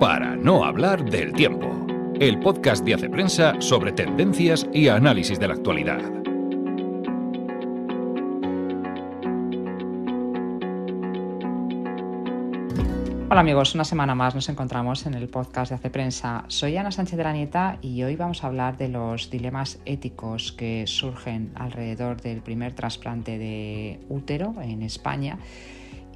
Para no hablar del tiempo, el podcast de Hace Prensa sobre tendencias y análisis de la actualidad. Hola amigos, una semana más nos encontramos en el podcast de Hace Prensa. Soy Ana Sánchez de la Nieta y hoy vamos a hablar de los dilemas éticos que surgen alrededor del primer trasplante de útero en España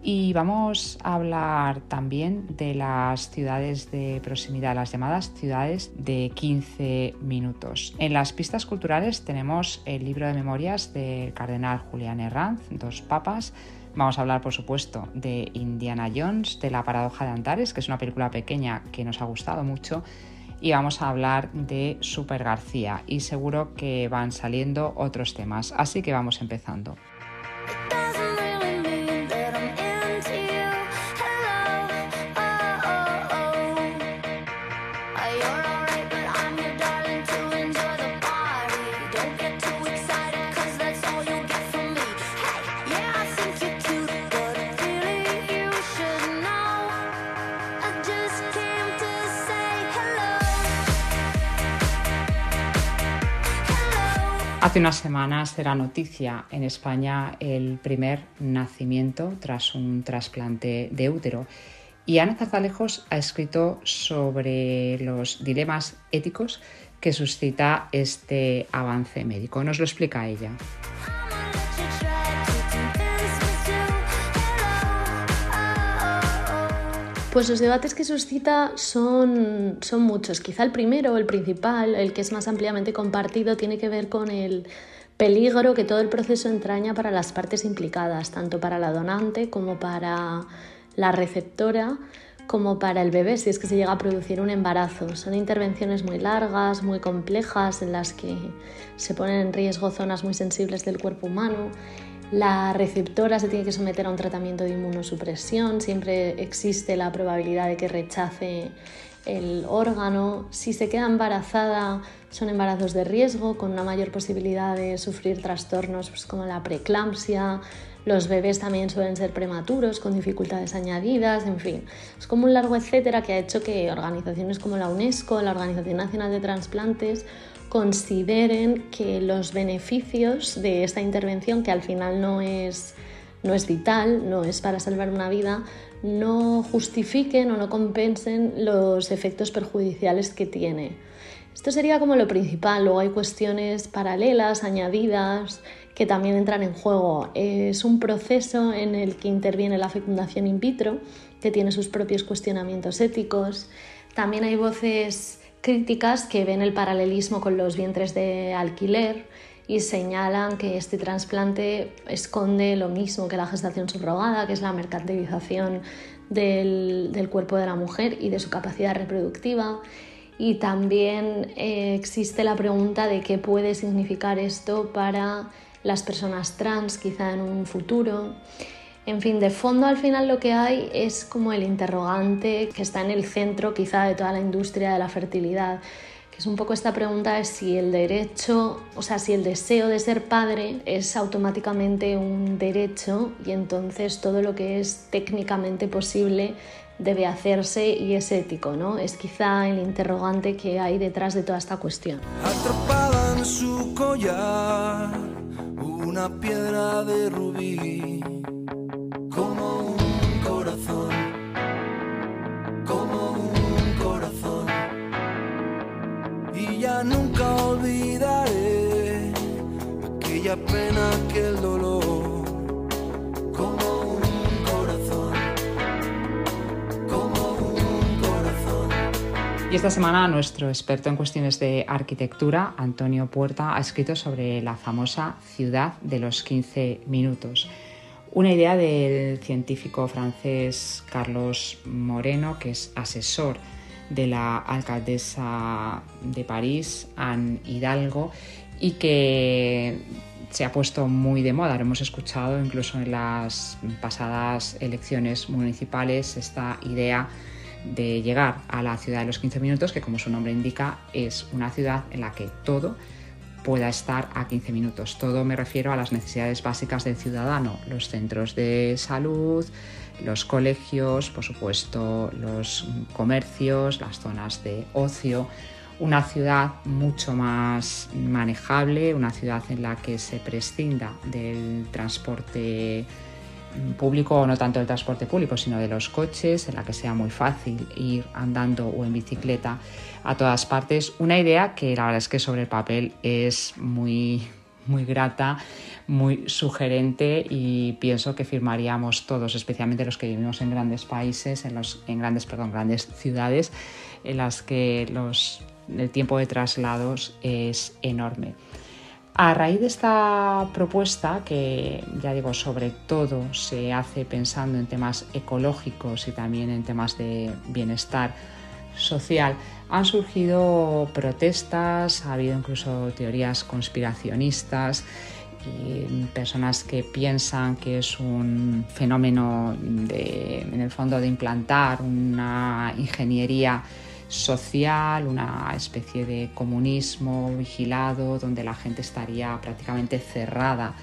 y vamos a hablar también de las ciudades de proximidad, las llamadas ciudades de 15 minutos. En las pistas culturales tenemos el libro de memorias del cardenal Julián Herranz, Dos Papas. Vamos a hablar, por supuesto, de Indiana Jones, de La paradoja de Antares, que es una película pequeña que nos ha gustado mucho. Y vamos a hablar de Super García y seguro que van saliendo otros temas. Así que vamos empezando. Hace unas semanas era noticia en España el primer nacimiento tras un trasplante de útero. Y Ana Zazalejos ha escrito sobre los dilemas éticos que suscita este avance médico. Nos lo explica ella. Pues los debates que suscita son, son muchos. Quizá el primero, el principal, el que es más ampliamente compartido, tiene que ver con el peligro que todo el proceso entraña para las partes implicadas, tanto para la donante como para la receptora, como para el bebé, si es que se llega a producir un embarazo. Son intervenciones muy largas, muy complejas, en las que se ponen en riesgo zonas muy sensibles del cuerpo humano la receptora se tiene que someter a un tratamiento de inmunosupresión, siempre existe la probabilidad de que rechace el órgano. Si se queda embarazada, son embarazos de riesgo con una mayor posibilidad de sufrir trastornos pues, como la preeclampsia. Los bebés también suelen ser prematuros con dificultades añadidas, en fin. Es como un largo etcétera que ha hecho que organizaciones como la UNESCO, la Organización Nacional de Transplantes consideren que los beneficios de esta intervención, que al final no es, no es vital, no es para salvar una vida, no justifiquen o no compensen los efectos perjudiciales que tiene. Esto sería como lo principal, luego hay cuestiones paralelas, añadidas, que también entran en juego. Es un proceso en el que interviene la fecundación in vitro, que tiene sus propios cuestionamientos éticos. También hay voces críticas que ven el paralelismo con los vientres de alquiler y señalan que este trasplante esconde lo mismo que la gestación subrogada, que es la mercantilización del, cuerpo de la mujer y de su capacidad reproductiva. Y también eh, existe la pregunta de qué puede significar esto para las personas trans, quizá en un futuro. En fin, de fondo al final lo que hay es como el interrogante que está en el centro quizá de toda la industria de la fertilidad, que es un poco esta pregunta de si el derecho, o sea, si el deseo de ser padre es automáticamente un derecho y entonces todo lo que es técnicamente posible debe hacerse y es ético, ¿no? Es quizá el interrogante que hay detrás de toda esta cuestión. Atrapada en su collar, una piedra de rubí nunca olvidaré aquella pena, aquel dolor. Y esta semana nuestro experto en cuestiones de arquitectura, Antonio Puerta, ha escrito sobre la famosa ciudad de los 15 minutos. Una idea del científico francés Carlos Moreno, que es asesor de la alcaldesa de París, Anne Hidalgo, y que se ha puesto muy de moda. Lo hemos escuchado incluso en las pasadas elecciones municipales esta idea de llegar a la ciudad de los 15 minutos, que como su nombre indica es una ciudad en la que todo pueda estar a 15 minutos. Todo me refiero a las necesidades básicas del ciudadano, los centros de salud, los colegios, por supuesto los comercios, las zonas de ocio, una ciudad mucho más manejable, una ciudad en la que se prescinda del transporte público no tanto del transporte público, sino de los coches, en la que sea muy fácil ir andando o en bicicleta a todas partes. Una idea que la verdad es que sobre el papel es muy, muy grata, muy sugerente y pienso que firmaríamos todos, especialmente los que vivimos en grandes países, en, los, en grandes, perdón, grandes ciudades, en las que los, el tiempo de traslados es enorme. A raíz de esta propuesta, que ya digo, sobre todo se hace pensando en temas ecológicos y también en temas de bienestar social, han surgido protestas, ha habido incluso teorías conspiracionistas y personas que piensan que es un fenómeno de, en el fondo de implantar una ingeniería social, una especie de comunismo vigilado donde la gente estaría prácticamente cerrada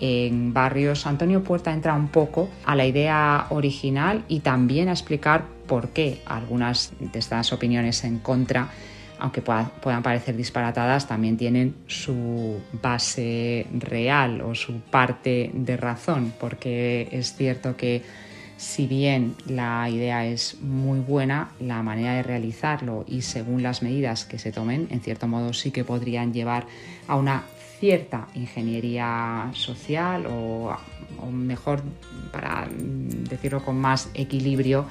en barrios. Antonio Puerta entra un poco a la idea original y también a explicar por qué algunas de estas opiniones en contra, aunque puedan parecer disparatadas, también tienen su base real o su parte de razón, porque es cierto que si bien la idea es muy buena, la manera de realizarlo y según las medidas que se tomen, en cierto modo sí que podrían llevar a una cierta ingeniería social o, mejor, para decirlo con más equilibrio,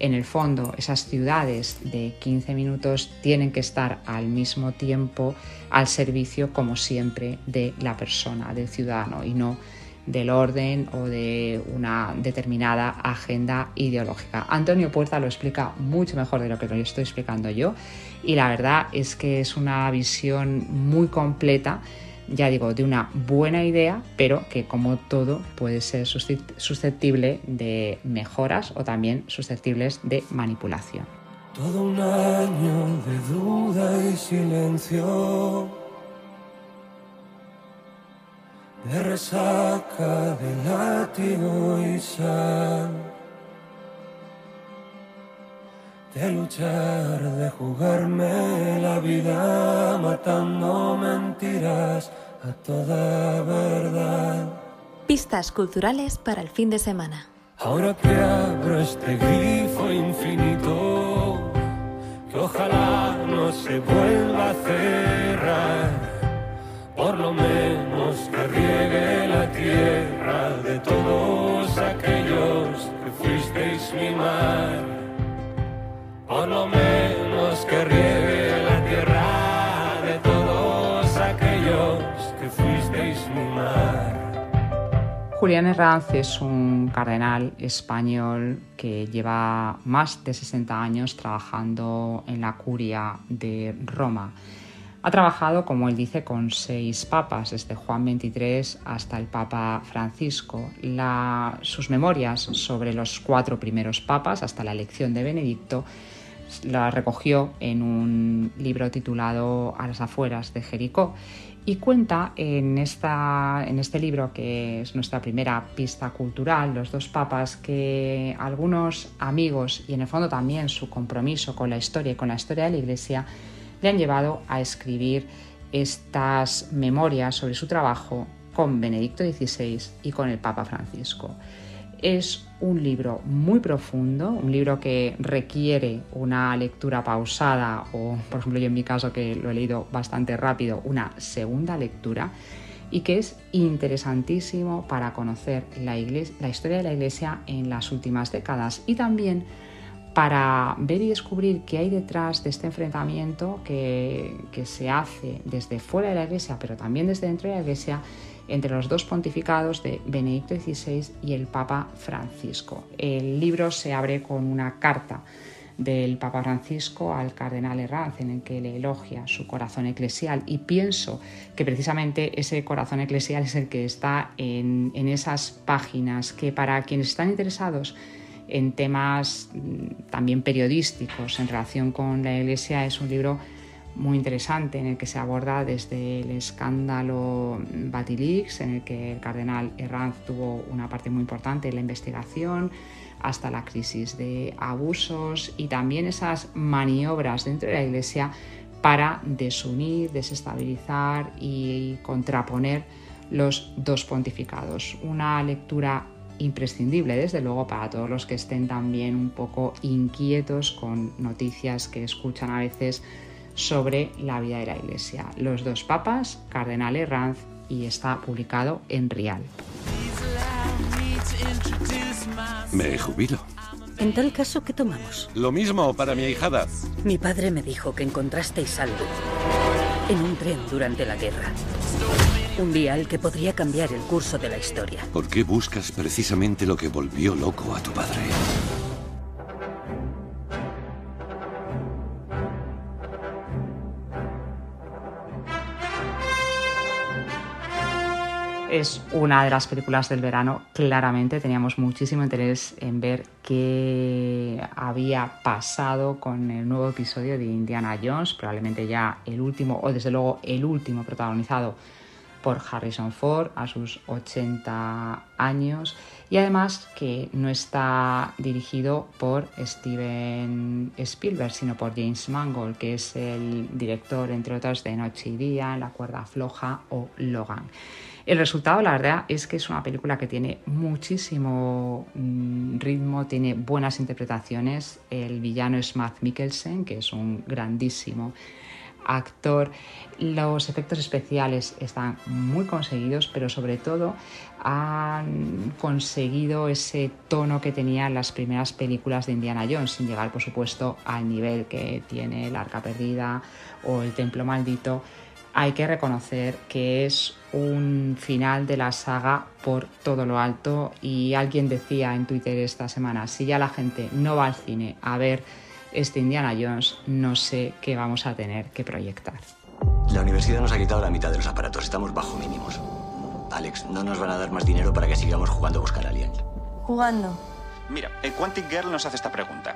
en el fondo esas ciudades de 15 minutos tienen que estar al mismo tiempo al servicio, como siempre, de la persona, del ciudadano y no del orden o de una determinada agenda ideológica. Antonio Puerta lo explica mucho mejor de lo que lo estoy explicando yo y la verdad es que es una visión muy completa ya digo, de una buena idea, pero que como todo puede ser susceptible de mejoras o también susceptibles de manipulación. Todo un año de duda y silencio de resaca de látigo y sal, de luchar, de jugarme la vida matando mentiras a toda verdad. Pistas culturales para el fin de semana. Ahora que abro este grifo infinito, que ojalá no se vuelva a cerrar por lo menos que riegue la tierra de todos aquellos que fuisteis mi mar. Por lo menos Julián Herranz es un cardenal español que lleva más de 60 años trabajando en la curia de Roma ha trabajado, como él dice, con seis papas, desde Juan XXIII hasta el Papa Francisco. sus memorias sobre los cuatro primeros papas, hasta la elección de Benedicto, las recogió en un libro titulado A las afueras de Jericó y cuenta en, esta, en este libro, que es nuestra primera pista cultural, Los dos papas, que algunos amigos y en el fondo también su compromiso con la historia y con la historia de la Iglesia le han llevado a escribir estas memorias sobre su trabajo con Benedicto XVI y con el Papa Francisco. Es un libro muy profundo, un libro que requiere una lectura pausada o, por ejemplo, yo en mi caso que lo he leído bastante rápido, una segunda lectura y que es interesantísimo para conocer la, la historia de la Iglesia en las últimas décadas y también para ver y descubrir qué hay detrás de este enfrentamiento que, se hace desde fuera de la Iglesia, pero también desde dentro de la Iglesia, entre los dos pontificados de Benedicto XVI y el Papa Francisco. El libro se abre con una carta del Papa Francisco al cardenal Herranz en el que le elogia su corazón eclesial y pienso que precisamente ese corazón eclesial es el que está en, en esas páginas que para quienes están interesados en temas mm, también periodísticos en relación con la Iglesia es un libro muy interesante en el que se aborda desde el escándalo Batilix, en el que el cardenal Herranz tuvo una parte muy importante en la investigación, hasta la crisis de abusos y también esas maniobras dentro de la Iglesia para desunir, desestabilizar y contraponer los dos pontificados. Una lectura imprescindible, desde luego, para todos los que estén también un poco inquietos con noticias que escuchan a veces sobre la vida de la Iglesia. Los dos papas, Cardenal Herranz, y está publicado en Rial. Me jubilo. En tal caso, ¿qué tomamos? Lo mismo para mi hijada. Mi padre me dijo que encontrasteis algo en un tren durante la guerra. Un vial que podría cambiar el curso de la historia. ¿Por qué buscas precisamente lo que volvió loco a tu padre? Es una de las películas del verano. Claramente teníamos muchísimo interés en ver qué había pasado con el nuevo episodio de Indiana Jones, probablemente ya el último, o desde luego el último protagonizado por Harrison Ford a sus 80 años y además que no está dirigido por Steven Spielberg sino por James Mangold que es el director entre otros de Noche y Día, La cuerda floja o Logan. El resultado, la verdad, es que es una película que tiene muchísimo mm, ritmo, tiene buenas interpretaciones. El villano es Matt Mikkelsen, que es un grandísimo actor. Los efectos especiales están muy conseguidos, pero sobre todo han conseguido ese tono que tenían las primeras películas de Indiana Jones, sin llegar, por supuesto, al nivel que tiene El Arca Perdida o El Templo Maldito hay que reconocer que es un final de la saga por todo lo alto y alguien decía en Twitter esta semana, si ya la gente no va al cine a ver este Indiana Jones, no sé qué vamos a tener que proyectar. La universidad nos ha quitado la mitad de los aparatos, estamos bajo mínimos. Alex, no nos van a dar más dinero para que sigamos jugando a buscar aliens. Jugando. Mira, el Quantic Girl nos hace esta pregunta.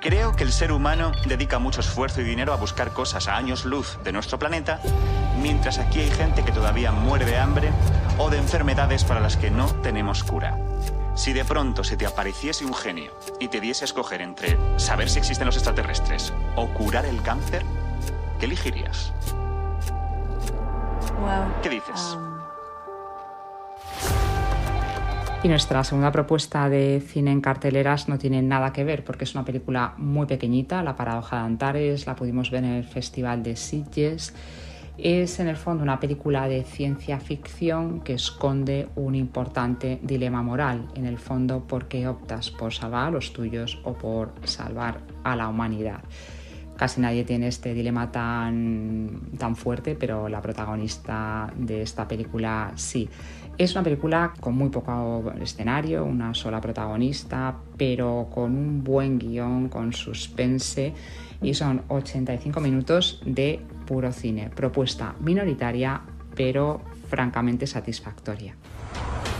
Creo que el ser humano dedica mucho esfuerzo y dinero a buscar cosas a años luz de nuestro planeta, mientras aquí hay gente que todavía muere de hambre o de enfermedades para las que no tenemos cura. Si de pronto se te apareciese un genio y te diese a escoger entre saber si existen los extraterrestres o curar el cáncer, ¿qué elegirías? ¿Qué dices? Um, Y nuestra segunda propuesta de cine en carteleras no tiene nada que ver porque es una película muy pequeñita, La Paradoja de Antares, la pudimos ver en el Festival de Sitges. Es en el fondo una película de ciencia ficción que esconde un importante dilema moral. En el fondo, ¿por qué optas por salvar a los tuyos o por salvar a la humanidad? Casi nadie tiene este dilema tan, tan fuerte, pero la protagonista de esta película sí. Es una película con muy poco escenario, una sola protagonista, pero con un buen guion, con suspense y son 85 minutos de puro cine. Propuesta minoritaria, pero francamente satisfactoria.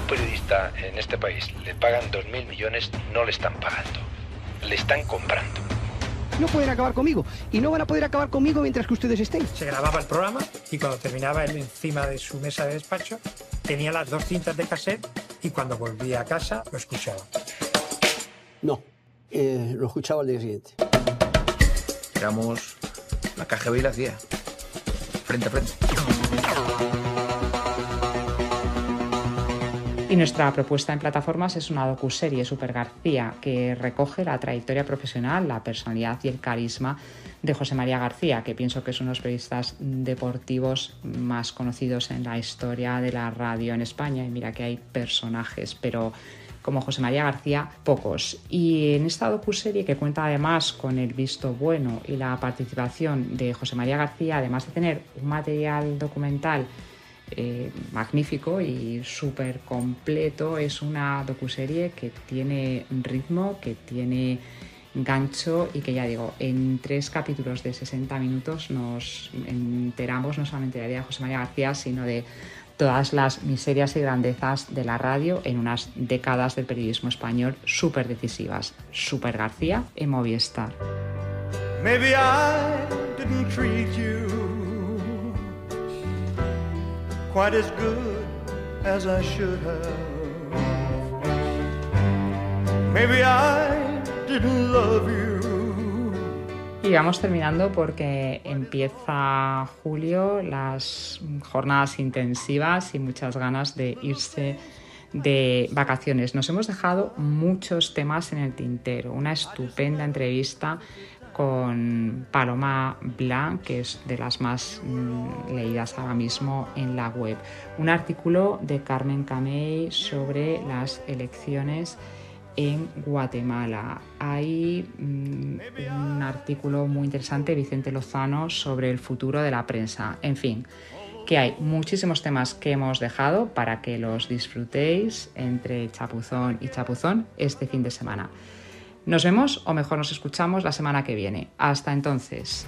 Un periodista en este país le pagan 2.000 millones, no le están pagando, le están comprando. No pueden acabar conmigo y no van a poder acabar conmigo mientras que ustedes estén. Se grababa el programa y cuando terminaba él encima de su mesa de despacho tenía las dos cintas de cassette y cuando volvía a casa lo escuchaba. No, eh, lo escuchaba al día siguiente. Éramos la KGB y la CIA, frente a frente. Y nuestra propuesta en plataformas es una docuserie Super García que recoge la trayectoria profesional, la personalidad y el carisma de José María García, que pienso que es uno de los periodistas deportivos más conocidos en la historia de la radio en España. Y mira que hay personajes, pero como José María García, pocos. Y en esta docuserie que cuenta además con el visto bueno y la participación de José María García, además de tener un material documental eh, magnífico y súper completo. Es una docuserie que tiene ritmo, que tiene gancho y que ya digo, en tres capítulos de 60 minutos nos enteramos no solamente de la vida de José María García, sino de todas las miserias y grandezas de la radio en unas décadas del periodismo español súper decisivas. Super García en Movistar. Quite as good as I should have. Maybe I didn't love you. Y vamos terminando porque empieza julio, las jornadas intensivas y muchas ganas de irse de vacaciones. Nos hemos dejado muchos temas en el tintero. Una estupenda entrevista con Paloma Blanc, que es de las más mm, leídas ahora mismo en la web. Un artículo de Carmen Camey sobre las elecciones en Guatemala. Hay mm, un artículo muy interesante de Vicente Lozano sobre el futuro de la prensa. En fin, que hay muchísimos temas que hemos dejado para que los disfrutéis entre chapuzón y chapuzón este fin de semana. Nos vemos o mejor nos escuchamos la semana que viene. Hasta entonces.